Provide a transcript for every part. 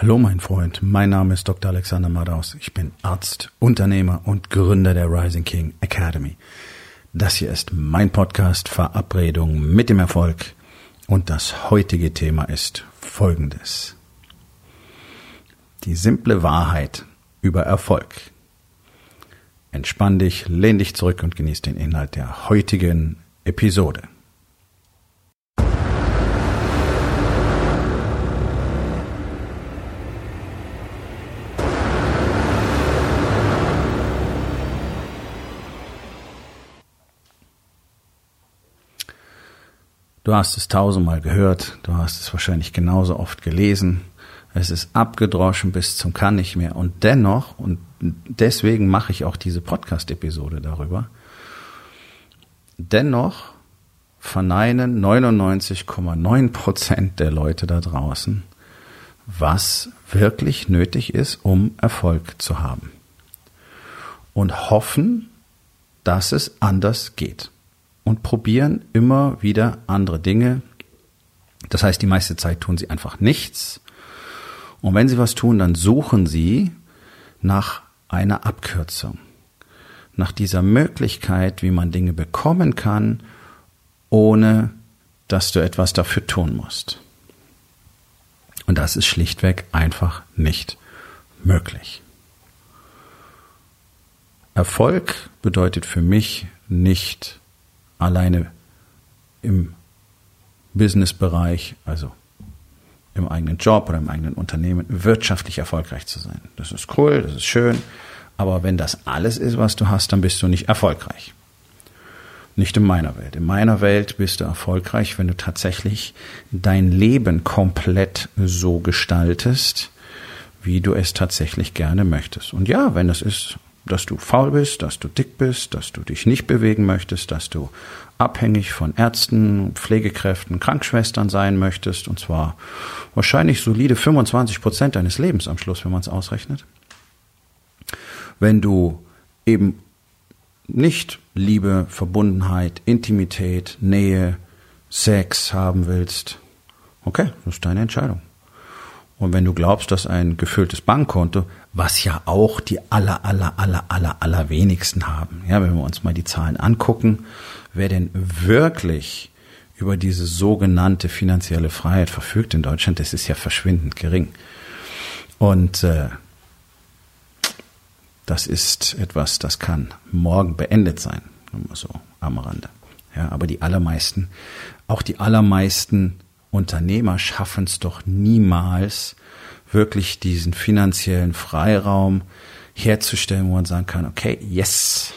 Hallo mein Freund, mein Name ist Dr. Alexander Madaus. Ich bin Arzt, Unternehmer und Gründer der Rising King Academy. Das hier ist mein Podcast Verabredung mit dem Erfolg und das heutige Thema ist folgendes. Die simple Wahrheit über Erfolg. Entspann dich, lehn dich zurück und genieß den Inhalt der heutigen Episode. Du hast es tausendmal gehört, du hast es wahrscheinlich genauso oft gelesen. Es ist abgedroschen bis zum kann nicht mehr. Und dennoch, und deswegen mache ich auch diese Podcast-Episode darüber, dennoch verneinen 99,9 Prozent der Leute da draußen, was wirklich nötig ist, um Erfolg zu haben. Und hoffen, dass es anders geht und probieren immer wieder andere Dinge. Das heißt, die meiste Zeit tun sie einfach nichts. Und wenn sie was tun, dann suchen sie nach einer Abkürzung, nach dieser Möglichkeit, wie man Dinge bekommen kann, ohne dass du etwas dafür tun musst. Und das ist schlichtweg einfach nicht möglich. Erfolg bedeutet für mich nicht alleine im Businessbereich, also im eigenen Job oder im eigenen Unternehmen, wirtschaftlich erfolgreich zu sein. Das ist cool, das ist schön, aber wenn das alles ist, was du hast, dann bist du nicht erfolgreich. Nicht in meiner Welt. In meiner Welt bist du erfolgreich, wenn du tatsächlich dein Leben komplett so gestaltest, wie du es tatsächlich gerne möchtest. Und ja, wenn das ist, dass du faul bist, dass du dick bist, dass du dich nicht bewegen möchtest, dass du abhängig von Ärzten, Pflegekräften, Krankschwestern sein möchtest, und zwar wahrscheinlich solide 25 Prozent deines Lebens am Schluss, wenn man es ausrechnet. Wenn du eben nicht Liebe, Verbundenheit, Intimität, Nähe, Sex haben willst, okay, das ist deine Entscheidung. Und wenn du glaubst, dass ein gefülltes Bankkonto, was ja auch die aller, aller, aller, aller, aller wenigsten haben, ja, wenn wir uns mal die Zahlen angucken, wer denn wirklich über diese sogenannte finanzielle Freiheit verfügt in Deutschland, das ist ja verschwindend gering. Und äh, das ist etwas, das kann morgen beendet sein, nur so am Rande. Ja, aber die allermeisten, auch die allermeisten Unternehmer schaffen es doch niemals, wirklich diesen finanziellen Freiraum herzustellen, wo man sagen kann, okay, yes,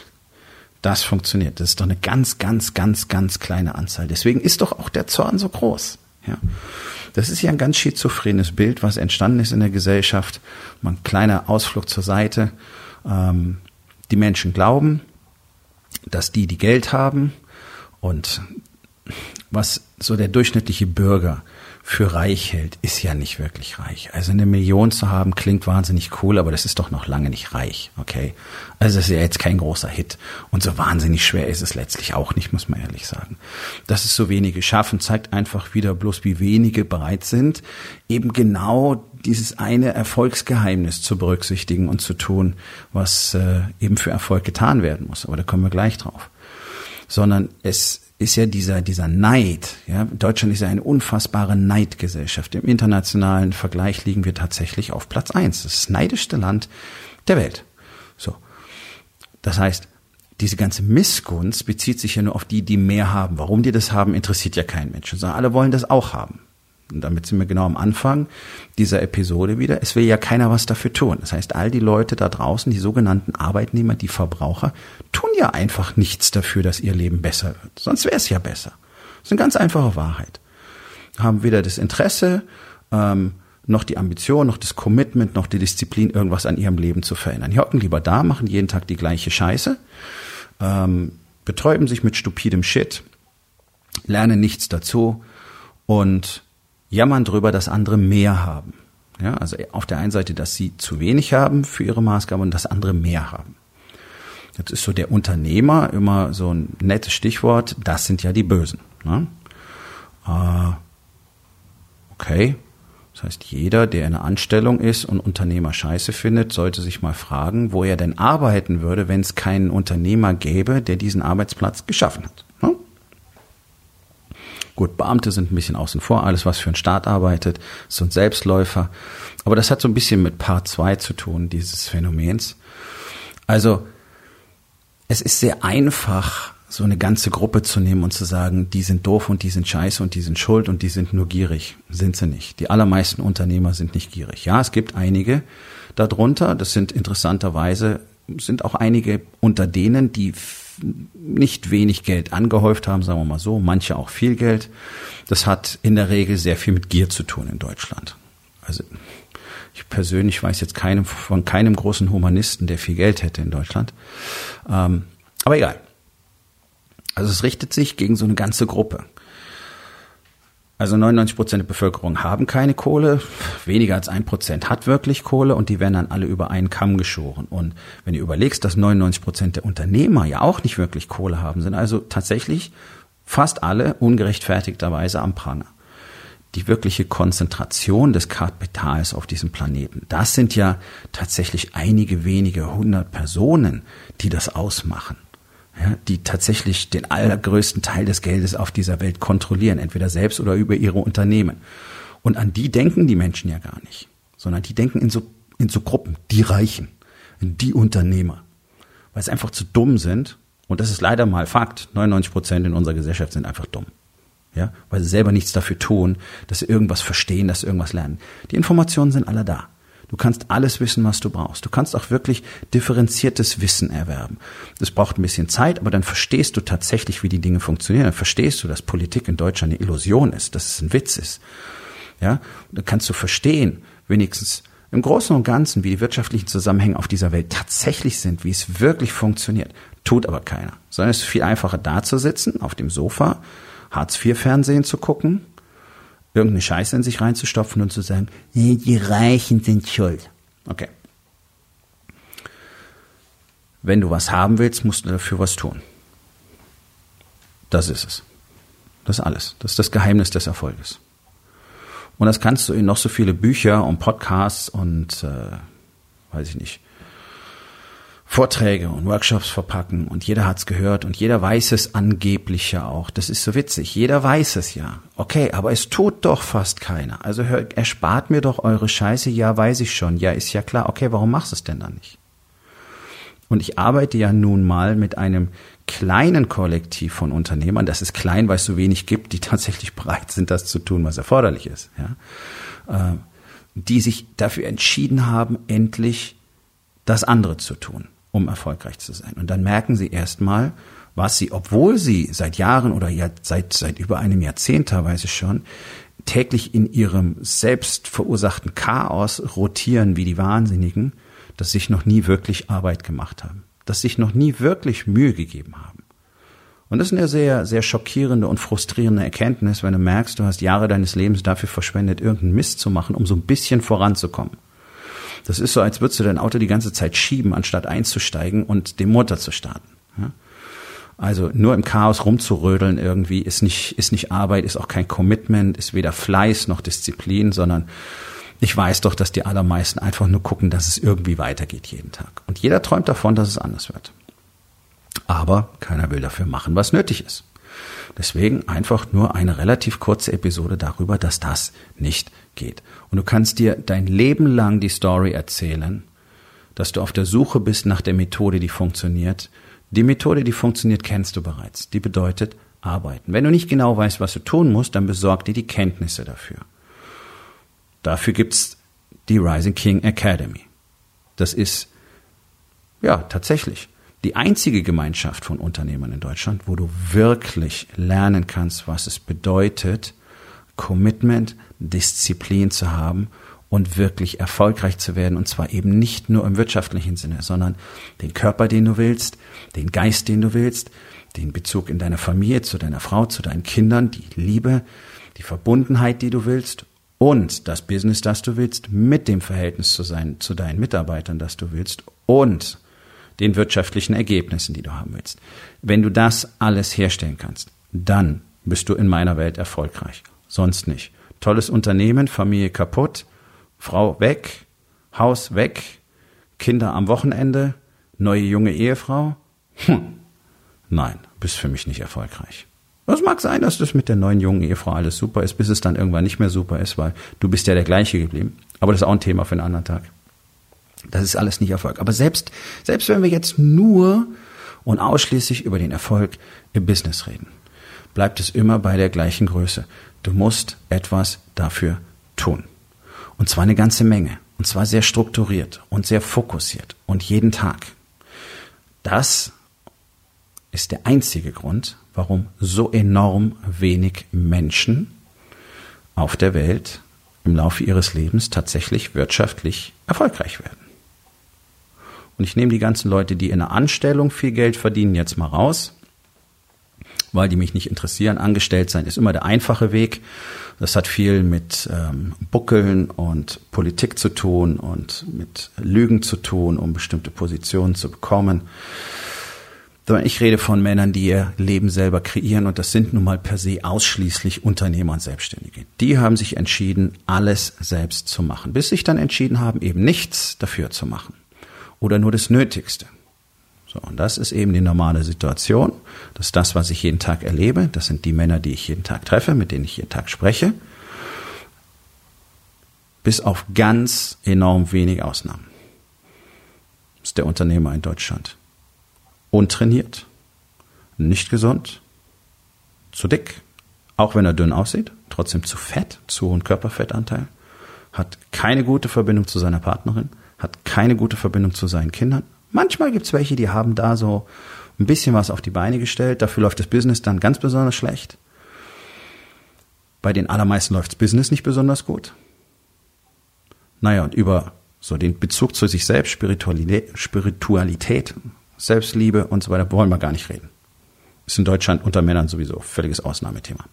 das funktioniert. Das ist doch eine ganz, ganz, ganz, ganz kleine Anzahl. Deswegen ist doch auch der Zorn so groß. Ja. Das ist ja ein ganz schizophrenes Bild, was entstanden ist in der Gesellschaft. Mal ein kleiner Ausflug zur Seite. Ähm, die Menschen glauben, dass die, die Geld haben und was so der durchschnittliche Bürger für reich hält, ist ja nicht wirklich reich. Also eine Million zu haben klingt wahnsinnig cool, aber das ist doch noch lange nicht reich, okay? Also das ist ja jetzt kein großer Hit. Und so wahnsinnig schwer ist es letztlich auch nicht, muss man ehrlich sagen. Dass es so wenige schaffen, zeigt einfach wieder bloß, wie wenige bereit sind, eben genau dieses eine Erfolgsgeheimnis zu berücksichtigen und zu tun, was äh, eben für Erfolg getan werden muss. Aber da kommen wir gleich drauf. Sondern es ist ja dieser, dieser Neid. Ja? Deutschland ist ja eine unfassbare Neidgesellschaft. Im internationalen Vergleich liegen wir tatsächlich auf Platz eins. Das, das neidischste Land der Welt. So. Das heißt, diese ganze Missgunst bezieht sich ja nur auf die, die mehr haben. Warum die das haben, interessiert ja keinen Menschen. Sondern alle wollen das auch haben. Und damit sind wir genau am Anfang dieser Episode wieder. Es will ja keiner was dafür tun. Das heißt, all die Leute da draußen, die sogenannten Arbeitnehmer, die Verbraucher, tun ja einfach nichts dafür, dass ihr Leben besser wird. Sonst wäre es ja besser. Das ist eine ganz einfache Wahrheit. Haben weder das Interesse, ähm, noch die Ambition, noch das Commitment, noch die Disziplin, irgendwas an ihrem Leben zu verändern. Die hocken lieber da, machen jeden Tag die gleiche Scheiße, ähm, betäuben sich mit stupidem Shit, lernen nichts dazu und jammern drüber, dass andere mehr haben. Ja, also auf der einen Seite, dass sie zu wenig haben für ihre Maßgabe und dass andere mehr haben. Jetzt ist so der Unternehmer immer so ein nettes Stichwort. Das sind ja die Bösen. Ne? Äh, okay, Das heißt, jeder, der in einer Anstellung ist und Unternehmer scheiße findet, sollte sich mal fragen, wo er denn arbeiten würde, wenn es keinen Unternehmer gäbe, der diesen Arbeitsplatz geschaffen hat. Gut, Beamte sind ein bisschen außen vor, alles was für einen Staat arbeitet, sind Selbstläufer. Aber das hat so ein bisschen mit Part 2 zu tun, dieses Phänomens. Also, es ist sehr einfach, so eine ganze Gruppe zu nehmen und zu sagen, die sind doof und die sind scheiße und die sind schuld und die sind nur gierig. Sind sie nicht. Die allermeisten Unternehmer sind nicht gierig. Ja, es gibt einige darunter, das sind interessanterweise, sind auch einige unter denen, die nicht wenig Geld angehäuft haben, sagen wir mal so, manche auch viel Geld. Das hat in der Regel sehr viel mit Gier zu tun in Deutschland. Also ich persönlich weiß jetzt keinem, von keinem großen Humanisten, der viel Geld hätte in Deutschland. Ähm, aber egal. Also es richtet sich gegen so eine ganze Gruppe. Also 99 Prozent der Bevölkerung haben keine Kohle, weniger als ein Prozent hat wirklich Kohle und die werden dann alle über einen Kamm geschoren. Und wenn du überlegst, dass 99 Prozent der Unternehmer ja auch nicht wirklich Kohle haben, sind also tatsächlich fast alle ungerechtfertigterweise am Pranger. Die wirkliche Konzentration des Kapitals auf diesem Planeten, das sind ja tatsächlich einige wenige hundert Personen, die das ausmachen ja, die tatsächlich den allergrößten Teil des Geldes auf dieser Welt kontrollieren, entweder selbst oder über ihre Unternehmen. Und an die denken die Menschen ja gar nicht, sondern die denken in so, in so Gruppen, die Reichen, die Unternehmer, weil sie einfach zu dumm sind. Und das ist leider mal Fakt. 99 Prozent in unserer Gesellschaft sind einfach dumm. Ja, weil sie selber nichts dafür tun, dass sie irgendwas verstehen, dass sie irgendwas lernen. Die Informationen sind alle da. Du kannst alles wissen, was du brauchst. Du kannst auch wirklich differenziertes Wissen erwerben. Das braucht ein bisschen Zeit, aber dann verstehst du tatsächlich, wie die Dinge funktionieren. Dann verstehst du, dass Politik in Deutschland eine Illusion ist, dass es ein Witz ist. Ja, dann kannst du verstehen, wenigstens im Großen und Ganzen, wie die wirtschaftlichen Zusammenhänge auf dieser Welt tatsächlich sind, wie es wirklich funktioniert. Tut aber keiner. Sondern es ist viel einfacher da zu sitzen, auf dem Sofa, Hartz-IV-Fernsehen zu gucken, irgendeine Scheiße in sich reinzustopfen und zu sagen, die Reichen sind schuld. Okay. Wenn du was haben willst, musst du dafür was tun. Das ist es. Das ist alles. Das ist das Geheimnis des Erfolges. Und das kannst du in noch so viele Bücher und Podcasts und, äh, weiß ich nicht, Vorträge und Workshops verpacken und jeder hat's gehört und jeder weiß es angeblich ja auch. Das ist so witzig. Jeder weiß es ja. Okay, aber es tut doch fast keiner. Also hör, erspart mir doch eure Scheiße. Ja, weiß ich schon. Ja, ist ja klar. Okay, warum machst du es denn dann nicht? Und ich arbeite ja nun mal mit einem kleinen Kollektiv von Unternehmern. Das ist klein, weil es so wenig gibt, die tatsächlich bereit sind, das zu tun, was erforderlich ist. Ja? Äh, die sich dafür entschieden haben, endlich das andere zu tun um erfolgreich zu sein. Und dann merken sie erstmal, was sie, obwohl sie seit Jahren oder seit, seit über einem Jahrzehnt teilweise schon täglich in ihrem selbst verursachten Chaos rotieren wie die Wahnsinnigen, dass sich noch nie wirklich Arbeit gemacht haben, dass sich noch nie wirklich Mühe gegeben haben. Und das ist eine sehr, sehr schockierende und frustrierende Erkenntnis, wenn du merkst, du hast Jahre deines Lebens dafür verschwendet, irgendeinen Mist zu machen, um so ein bisschen voranzukommen. Das ist so, als würdest du dein Auto die ganze Zeit schieben, anstatt einzusteigen und den Motor zu starten. Ja? Also nur im Chaos rumzurödeln irgendwie ist nicht, ist nicht Arbeit, ist auch kein Commitment, ist weder Fleiß noch Disziplin, sondern ich weiß doch, dass die allermeisten einfach nur gucken, dass es irgendwie weitergeht jeden Tag. Und jeder träumt davon, dass es anders wird. Aber keiner will dafür machen, was nötig ist. Deswegen einfach nur eine relativ kurze Episode darüber, dass das nicht geht. Und du kannst dir dein Leben lang die Story erzählen, dass du auf der Suche bist nach der Methode, die funktioniert. Die Methode, die funktioniert, kennst du bereits. Die bedeutet arbeiten. Wenn du nicht genau weißt, was du tun musst, dann besorg dir die Kenntnisse dafür. Dafür gibt's die Rising King Academy. Das ist ja tatsächlich die einzige Gemeinschaft von Unternehmern in Deutschland, wo du wirklich lernen kannst, was es bedeutet, Commitment, Disziplin zu haben und wirklich erfolgreich zu werden. Und zwar eben nicht nur im wirtschaftlichen Sinne, sondern den Körper, den du willst, den Geist, den du willst, den Bezug in deiner Familie, zu deiner Frau, zu deinen Kindern, die Liebe, die Verbundenheit, die du willst und das Business, das du willst, mit dem Verhältnis zu sein, zu deinen Mitarbeitern, das du willst und den wirtschaftlichen Ergebnissen, die du haben willst. Wenn du das alles herstellen kannst, dann bist du in meiner Welt erfolgreich. Sonst nicht. Tolles Unternehmen, Familie kaputt, Frau weg, Haus weg, Kinder am Wochenende, neue junge Ehefrau. Hm. Nein, bist für mich nicht erfolgreich. Es mag sein, dass das mit der neuen jungen Ehefrau alles super ist, bis es dann irgendwann nicht mehr super ist, weil du bist ja der gleiche geblieben. Aber das ist auch ein Thema für einen anderen Tag. Das ist alles nicht Erfolg. Aber selbst, selbst wenn wir jetzt nur und ausschließlich über den Erfolg im Business reden, bleibt es immer bei der gleichen Größe. Du musst etwas dafür tun. Und zwar eine ganze Menge. Und zwar sehr strukturiert und sehr fokussiert und jeden Tag. Das ist der einzige Grund, warum so enorm wenig Menschen auf der Welt im Laufe ihres Lebens tatsächlich wirtschaftlich erfolgreich werden. Und ich nehme die ganzen Leute, die in einer Anstellung viel Geld verdienen, jetzt mal raus, weil die mich nicht interessieren. Angestellt sein ist immer der einfache Weg. Das hat viel mit ähm, Buckeln und Politik zu tun und mit Lügen zu tun, um bestimmte Positionen zu bekommen ich rede von Männern, die ihr Leben selber kreieren und das sind nun mal per se ausschließlich Unternehmer und Selbstständige. Die haben sich entschieden, alles selbst zu machen, bis sich dann entschieden haben, eben nichts dafür zu machen oder nur das Nötigste. So, und das ist eben die normale Situation. Das ist das, was ich jeden Tag erlebe. Das sind die Männer, die ich jeden Tag treffe, mit denen ich jeden Tag spreche. Bis auf ganz enorm wenig Ausnahmen. Das ist der Unternehmer in Deutschland untrainiert, nicht gesund, zu dick, auch wenn er dünn aussieht, trotzdem zu fett, zu hohen Körperfettanteil, hat keine gute Verbindung zu seiner Partnerin, hat keine gute Verbindung zu seinen Kindern. Manchmal gibt's welche, die haben da so ein bisschen was auf die Beine gestellt, dafür läuft das Business dann ganz besonders schlecht. Bei den allermeisten läuft's Business nicht besonders gut. Naja, und über so den Bezug zu sich selbst, Spiritualität, Spiritualität Selbstliebe und so weiter, wollen wir gar nicht reden. Ist in Deutschland unter Männern sowieso völliges Ausnahmethema.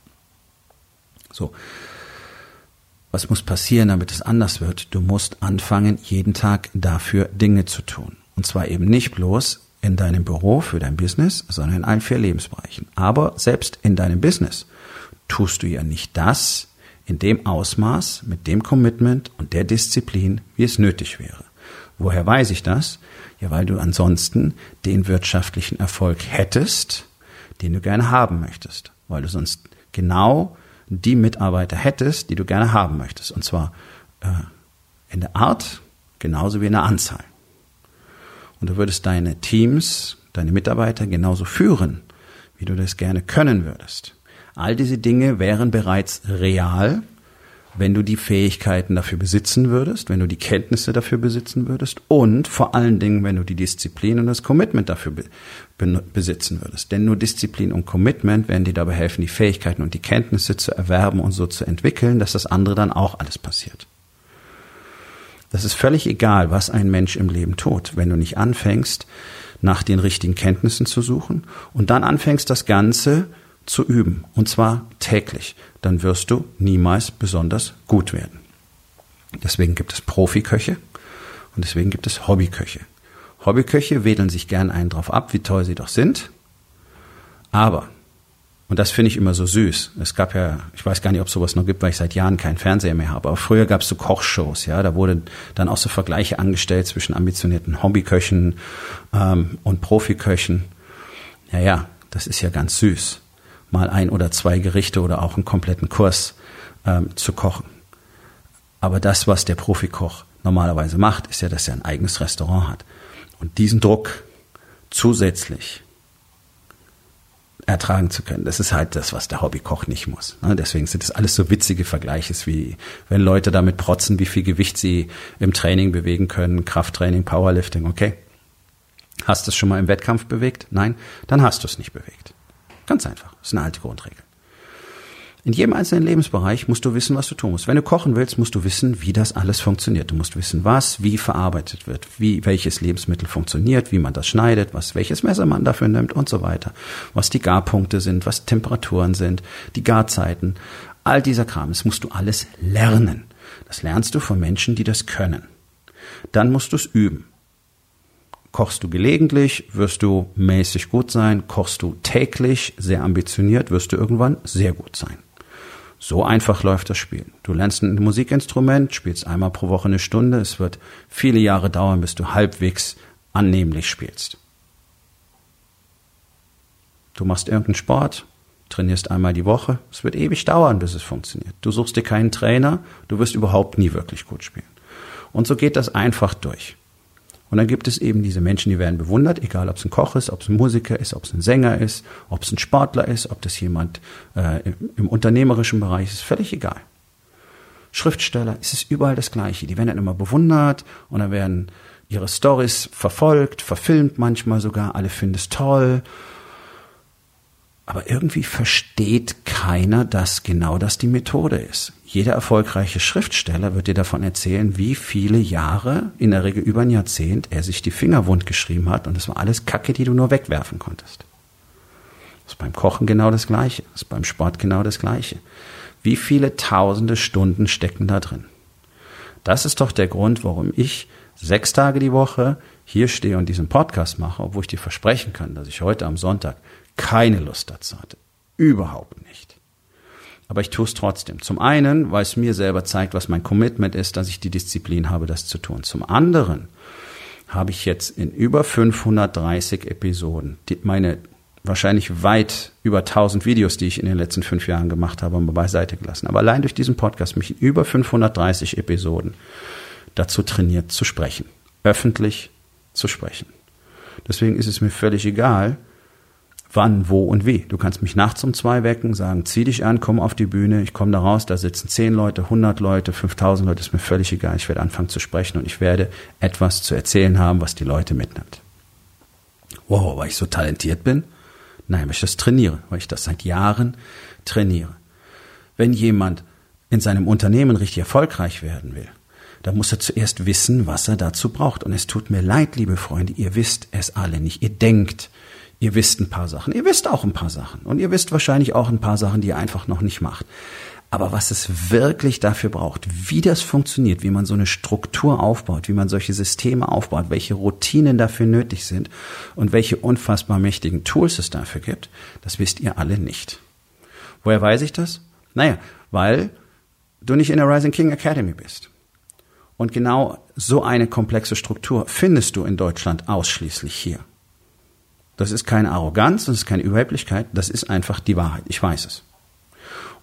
So. Was muss passieren, damit es anders wird? Du musst anfangen, jeden Tag dafür Dinge zu tun. Und zwar eben nicht bloß in deinem Büro für dein Business, sondern in allen vier Lebensbereichen. Aber selbst in deinem Business tust du ja nicht das in dem Ausmaß, mit dem Commitment und der Disziplin, wie es nötig wäre. Woher weiß ich das? Ja, weil du ansonsten den wirtschaftlichen Erfolg hättest, den du gerne haben möchtest. Weil du sonst genau die Mitarbeiter hättest, die du gerne haben möchtest. Und zwar äh, in der Art genauso wie in der Anzahl. Und du würdest deine Teams, deine Mitarbeiter genauso führen, wie du das gerne können würdest. All diese Dinge wären bereits real, wenn du die Fähigkeiten dafür besitzen würdest, wenn du die Kenntnisse dafür besitzen würdest und vor allen Dingen, wenn du die Disziplin und das Commitment dafür be besitzen würdest. Denn nur Disziplin und Commitment werden dir dabei helfen, die Fähigkeiten und die Kenntnisse zu erwerben und so zu entwickeln, dass das andere dann auch alles passiert. Das ist völlig egal, was ein Mensch im Leben tut, wenn du nicht anfängst, nach den richtigen Kenntnissen zu suchen und dann anfängst, das Ganze zu üben, und zwar täglich, dann wirst du niemals besonders gut werden. Deswegen gibt es Profiköche und deswegen gibt es Hobbyköche. Hobbyköche wedeln sich gern einen drauf ab, wie toll sie doch sind. Aber, und das finde ich immer so süß, es gab ja, ich weiß gar nicht, ob es sowas noch gibt, weil ich seit Jahren keinen Fernseher mehr habe, aber früher gab es so Kochshows, ja, da wurde dann auch so Vergleiche angestellt zwischen ambitionierten Hobbyköchen ähm, und Profiköchen. Ja, ja, das ist ja ganz süß mal ein oder zwei Gerichte oder auch einen kompletten Kurs ähm, zu kochen. Aber das, was der Profikoch normalerweise macht, ist ja, dass er ein eigenes Restaurant hat. Und diesen Druck zusätzlich ertragen zu können. Das ist halt das, was der Hobbykoch nicht muss. Ne? Deswegen sind das alles so witzige Vergleiche, wie wenn Leute damit protzen, wie viel Gewicht sie im Training bewegen können, Krafttraining, Powerlifting, okay. Hast du es schon mal im Wettkampf bewegt? Nein? Dann hast du es nicht bewegt. Ganz einfach. Das ist eine alte Grundregel. In jedem einzelnen Lebensbereich musst du wissen, was du tun musst. Wenn du kochen willst, musst du wissen, wie das alles funktioniert. Du musst wissen, was, wie verarbeitet wird, wie welches Lebensmittel funktioniert, wie man das schneidet, was welches Messer man dafür nimmt und so weiter. Was die Garpunkte sind, was Temperaturen sind, die Garzeiten, all dieser Kram. Das musst du alles lernen. Das lernst du von Menschen, die das können. Dann musst du es üben. Kochst du gelegentlich, wirst du mäßig gut sein. Kochst du täglich, sehr ambitioniert, wirst du irgendwann sehr gut sein. So einfach läuft das Spiel. Du lernst ein Musikinstrument, spielst einmal pro Woche eine Stunde. Es wird viele Jahre dauern, bis du halbwegs annehmlich spielst. Du machst irgendeinen Sport, trainierst einmal die Woche. Es wird ewig dauern, bis es funktioniert. Du suchst dir keinen Trainer, du wirst überhaupt nie wirklich gut spielen. Und so geht das einfach durch. Und dann gibt es eben diese Menschen, die werden bewundert, egal ob es ein Koch ist, ob es ein Musiker ist, ob es ein Sänger ist, ob es ein Sportler ist, ob das jemand äh, im, im unternehmerischen Bereich ist, völlig egal. Schriftsteller, es ist überall das Gleiche. Die werden dann immer bewundert und dann werden ihre Stories verfolgt, verfilmt manchmal sogar, alle finden es toll aber irgendwie versteht keiner, dass genau das die Methode ist. Jeder erfolgreiche Schriftsteller wird dir davon erzählen, wie viele Jahre, in der Regel über ein Jahrzehnt, er sich die Finger wund geschrieben hat und das war alles Kacke, die du nur wegwerfen konntest. Das ist beim Kochen genau das Gleiche. Das ist beim Sport genau das Gleiche. Wie viele tausende Stunden stecken da drin? Das ist doch der Grund, warum ich sechs Tage die Woche hier stehe und diesen Podcast mache, obwohl ich dir versprechen kann, dass ich heute am Sonntag keine Lust dazu hatte. Überhaupt nicht. Aber ich tue es trotzdem. Zum einen, weil es mir selber zeigt, was mein Commitment ist, dass ich die Disziplin habe, das zu tun. Zum anderen habe ich jetzt in über 530 Episoden die, meine wahrscheinlich weit über 1000 Videos, die ich in den letzten fünf Jahren gemacht habe, mal beiseite gelassen. Aber allein durch diesen Podcast mich in über 530 Episoden dazu trainiert zu sprechen. Öffentlich zu sprechen. Deswegen ist es mir völlig egal, wann, wo und wie. Du kannst mich nachts um zwei wecken, sagen, zieh dich an, komm auf die Bühne, ich komme da raus, da sitzen zehn Leute, hundert Leute, fünftausend Leute, ist mir völlig egal. Ich werde anfangen zu sprechen und ich werde etwas zu erzählen haben, was die Leute mitnimmt. Wow, weil ich so talentiert bin? Nein, weil ich das trainiere, weil ich das seit Jahren trainiere. Wenn jemand in seinem Unternehmen richtig erfolgreich werden will, dann muss er zuerst wissen, was er dazu braucht. Und es tut mir leid, liebe Freunde, ihr wisst es alle nicht. Ihr denkt, Ihr wisst ein paar Sachen. Ihr wisst auch ein paar Sachen. Und ihr wisst wahrscheinlich auch ein paar Sachen, die ihr einfach noch nicht macht. Aber was es wirklich dafür braucht, wie das funktioniert, wie man so eine Struktur aufbaut, wie man solche Systeme aufbaut, welche Routinen dafür nötig sind und welche unfassbar mächtigen Tools es dafür gibt, das wisst ihr alle nicht. Woher weiß ich das? Naja, weil du nicht in der Rising King Academy bist. Und genau so eine komplexe Struktur findest du in Deutschland ausschließlich hier. Das ist keine Arroganz, das ist keine Überheblichkeit, das ist einfach die Wahrheit. Ich weiß es.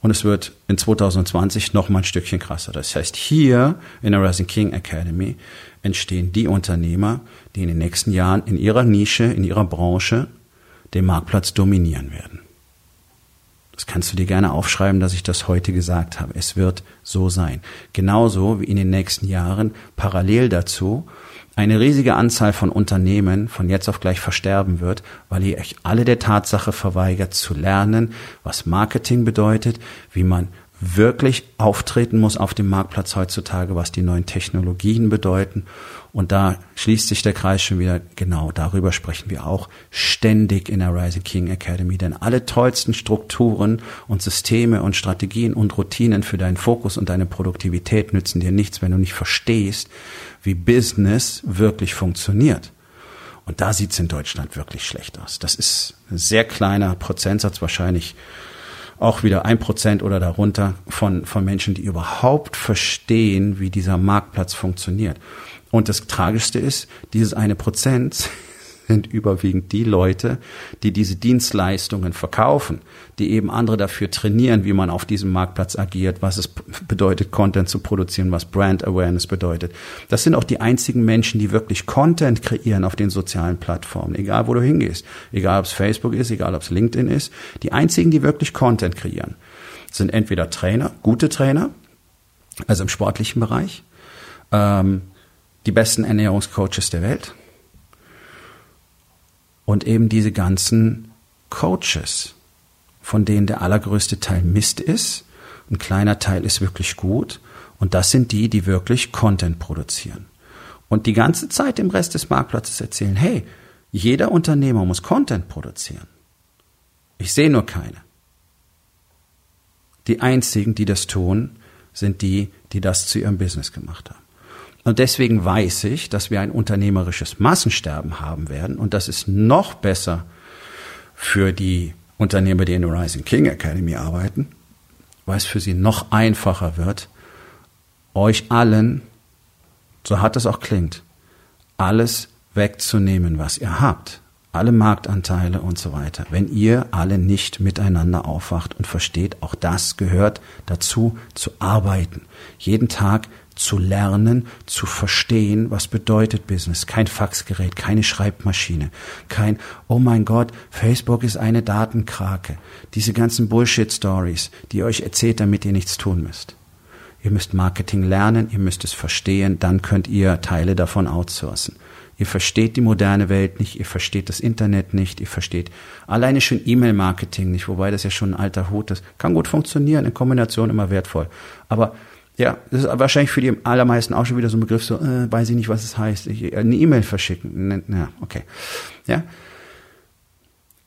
Und es wird in 2020 noch mal ein Stückchen krasser. Das heißt, hier in der Rising King Academy entstehen die Unternehmer, die in den nächsten Jahren in ihrer Nische, in ihrer Branche den Marktplatz dominieren werden. Das kannst du dir gerne aufschreiben, dass ich das heute gesagt habe. Es wird so sein. Genauso wie in den nächsten Jahren parallel dazu eine riesige Anzahl von Unternehmen von jetzt auf gleich versterben wird, weil ihr euch alle der Tatsache verweigert zu lernen, was Marketing bedeutet, wie man wirklich auftreten muss auf dem Marktplatz heutzutage, was die neuen Technologien bedeuten. Und da schließt sich der Kreis schon wieder. Genau darüber sprechen wir auch ständig in der Rising King Academy. Denn alle tollsten Strukturen und Systeme und Strategien und Routinen für deinen Fokus und deine Produktivität nützen dir nichts, wenn du nicht verstehst, wie Business wirklich funktioniert. Und da sieht's in Deutschland wirklich schlecht aus. Das ist ein sehr kleiner Prozentsatz, wahrscheinlich auch wieder ein Prozent oder darunter von, von Menschen, die überhaupt verstehen, wie dieser Marktplatz funktioniert. Und das Tragischste ist, dieses eine Prozent sind überwiegend die Leute, die diese Dienstleistungen verkaufen, die eben andere dafür trainieren, wie man auf diesem Marktplatz agiert, was es bedeutet, Content zu produzieren, was Brand Awareness bedeutet. Das sind auch die einzigen Menschen, die wirklich Content kreieren auf den sozialen Plattformen, egal wo du hingehst, egal ob es Facebook ist, egal ob es LinkedIn ist. Die einzigen, die wirklich Content kreieren, sind entweder Trainer, gute Trainer, also im sportlichen Bereich, ähm, die besten Ernährungscoaches der Welt, und eben diese ganzen Coaches, von denen der allergrößte Teil Mist ist, ein kleiner Teil ist wirklich gut und das sind die, die wirklich Content produzieren. Und die ganze Zeit im Rest des Marktplatzes erzählen, hey, jeder Unternehmer muss Content produzieren. Ich sehe nur keine. Die einzigen, die das tun, sind die, die das zu ihrem Business gemacht haben. Und deswegen weiß ich, dass wir ein unternehmerisches Massensterben haben werden. Und das ist noch besser für die Unternehmer, die in der Rising King Academy arbeiten weil es für sie noch einfacher wird, euch allen, so hart es auch klingt, alles wegzunehmen, was ihr habt. Alle Marktanteile und so weiter. Wenn ihr alle nicht miteinander aufwacht und versteht, auch das gehört dazu, zu arbeiten. Jeden Tag zu lernen, zu verstehen, was bedeutet Business. Kein Faxgerät, keine Schreibmaschine, kein, oh mein Gott, Facebook ist eine Datenkrake. Diese ganzen Bullshit-Stories, die ihr euch erzählt, damit ihr nichts tun müsst. Ihr müsst Marketing lernen, ihr müsst es verstehen, dann könnt ihr Teile davon outsourcen. Ihr versteht die moderne Welt nicht, ihr versteht das Internet nicht, ihr versteht alleine schon E-Mail-Marketing nicht, wobei das ja schon ein alter Hut ist. Kann gut funktionieren, in Kombination immer wertvoll. Aber ja, das ist wahrscheinlich für die allermeisten auch schon wieder so ein Begriff, so, äh, weiß ich nicht, was es heißt. Ich, äh, eine E-Mail verschicken. Ja, okay. Ja.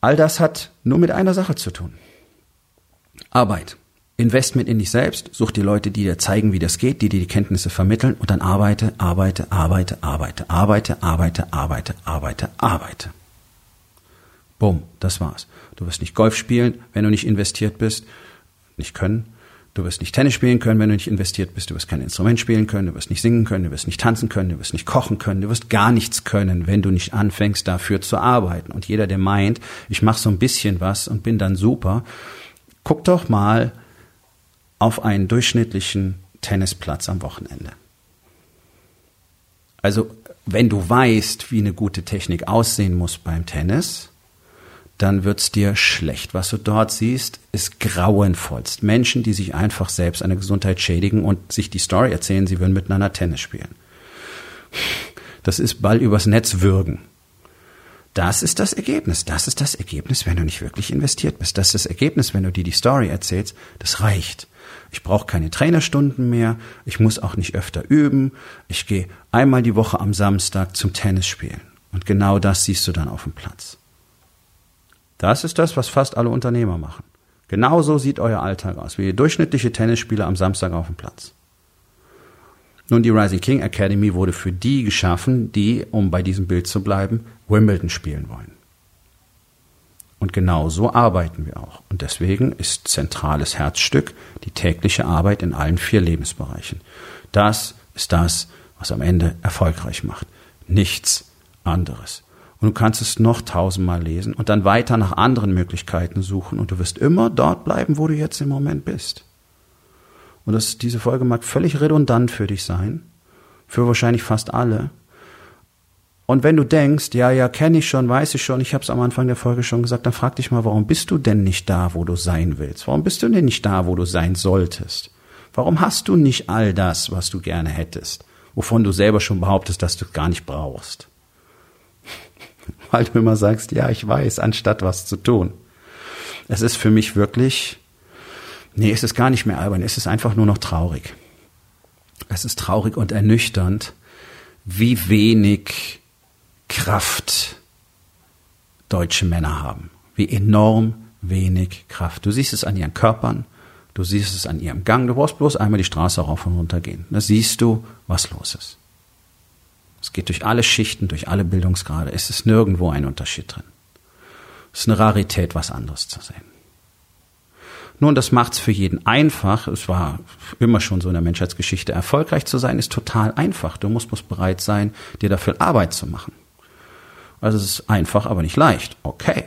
All das hat nur mit einer Sache zu tun. Arbeit. Investment in dich selbst, such die Leute, die dir zeigen, wie das geht, die dir die Kenntnisse vermitteln und dann arbeite, arbeite, arbeite, arbeite, arbeite, arbeite, arbeite, arbeite, arbeite. Bumm, das war's. Du wirst nicht Golf spielen, wenn du nicht investiert bist, nicht können. Du wirst nicht Tennis spielen können, wenn du nicht investiert bist. Du wirst kein Instrument spielen können. Du wirst nicht singen können. Du wirst nicht tanzen können. Du wirst nicht kochen können. Du wirst gar nichts können, wenn du nicht anfängst, dafür zu arbeiten. Und jeder, der meint, ich mache so ein bisschen was und bin dann super, guck doch mal auf einen durchschnittlichen Tennisplatz am Wochenende. Also, wenn du weißt, wie eine gute Technik aussehen muss beim Tennis, dann wird's dir schlecht. Was du dort siehst, ist grauenvollst. Menschen, die sich einfach selbst eine Gesundheit schädigen und sich die Story erzählen, sie würden miteinander Tennis spielen. Das ist Ball übers Netz würgen. Das ist das Ergebnis. Das ist das Ergebnis, wenn du nicht wirklich investiert bist. Das ist das Ergebnis, wenn du dir die Story erzählst. Das reicht. Ich brauche keine Trainerstunden mehr. Ich muss auch nicht öfter üben. Ich gehe einmal die Woche am Samstag zum Tennis spielen. Und genau das siehst du dann auf dem Platz. Das ist das, was fast alle Unternehmer machen. Genauso sieht euer Alltag aus, wie durchschnittliche Tennisspieler am Samstag auf dem Platz. Nun, die Rising King Academy wurde für die geschaffen, die, um bei diesem Bild zu bleiben, Wimbledon spielen wollen. Und genau so arbeiten wir auch. Und deswegen ist zentrales Herzstück die tägliche Arbeit in allen vier Lebensbereichen. Das ist das, was am Ende erfolgreich macht. Nichts anderes. Und du kannst es noch tausendmal lesen und dann weiter nach anderen Möglichkeiten suchen und du wirst immer dort bleiben, wo du jetzt im Moment bist. Und das, diese Folge mag völlig redundant für dich sein, für wahrscheinlich fast alle. Und wenn du denkst, ja, ja, kenne ich schon, weiß ich schon, ich habe es am Anfang der Folge schon gesagt, dann frag dich mal, warum bist du denn nicht da, wo du sein willst? Warum bist du denn nicht da, wo du sein solltest? Warum hast du nicht all das, was du gerne hättest, wovon du selber schon behauptest, dass du gar nicht brauchst? weil du immer sagst, ja, ich weiß, anstatt was zu tun. Es ist für mich wirklich, nee, es ist gar nicht mehr albern, es ist einfach nur noch traurig. Es ist traurig und ernüchternd, wie wenig Kraft deutsche Männer haben. Wie enorm wenig Kraft. Du siehst es an ihren Körpern, du siehst es an ihrem Gang, du brauchst bloß einmal die Straße rauf und runter gehen. Da siehst du, was los ist. Es geht durch alle Schichten, durch alle Bildungsgrade. Es ist nirgendwo ein Unterschied drin. Es ist eine Rarität, was anderes zu sehen. Nun, das macht es für jeden einfach. Es war immer schon so in der Menschheitsgeschichte. Erfolgreich zu sein ist total einfach. Du musst bloß bereit sein, dir dafür Arbeit zu machen. Also es ist einfach, aber nicht leicht. Okay.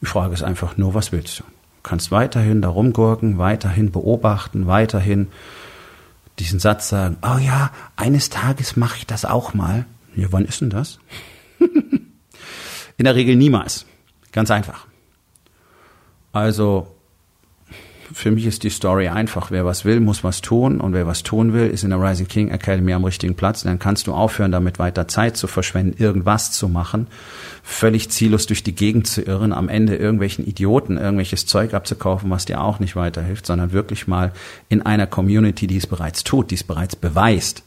Die Frage ist einfach nur, was willst du? Du kannst weiterhin da rumgurken, weiterhin beobachten, weiterhin diesen Satz sagen, oh ja, eines Tages mache ich das auch mal. Ja, wann ist denn das? In der Regel niemals. Ganz einfach. Also für mich ist die Story einfach. Wer was will, muss was tun. Und wer was tun will, ist in der Rising King Academy am richtigen Platz. dann kannst du aufhören, damit weiter Zeit zu verschwenden, irgendwas zu machen, völlig ziellos durch die Gegend zu irren, am Ende irgendwelchen Idioten irgendwelches Zeug abzukaufen, was dir auch nicht weiterhilft, sondern wirklich mal in einer Community, die es bereits tut, die es bereits beweist,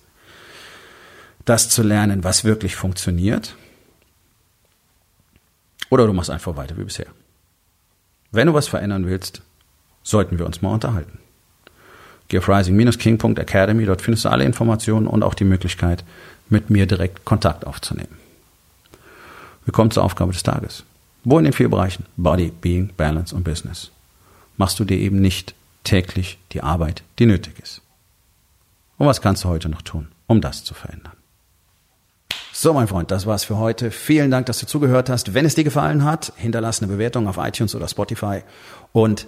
das zu lernen, was wirklich funktioniert. Oder du machst einfach weiter wie bisher. Wenn du was verändern willst, sollten wir uns mal unterhalten. Geh auf rising-king.academy, dort findest du alle Informationen und auch die Möglichkeit, mit mir direkt Kontakt aufzunehmen. Wir kommen zur Aufgabe des Tages. Wo in den vier Bereichen Body, Being, Balance und Business machst du dir eben nicht täglich die Arbeit, die nötig ist. Und was kannst du heute noch tun, um das zu verändern? So, mein Freund, das war's für heute. Vielen Dank, dass du zugehört hast. Wenn es dir gefallen hat, hinterlass eine Bewertung auf iTunes oder Spotify und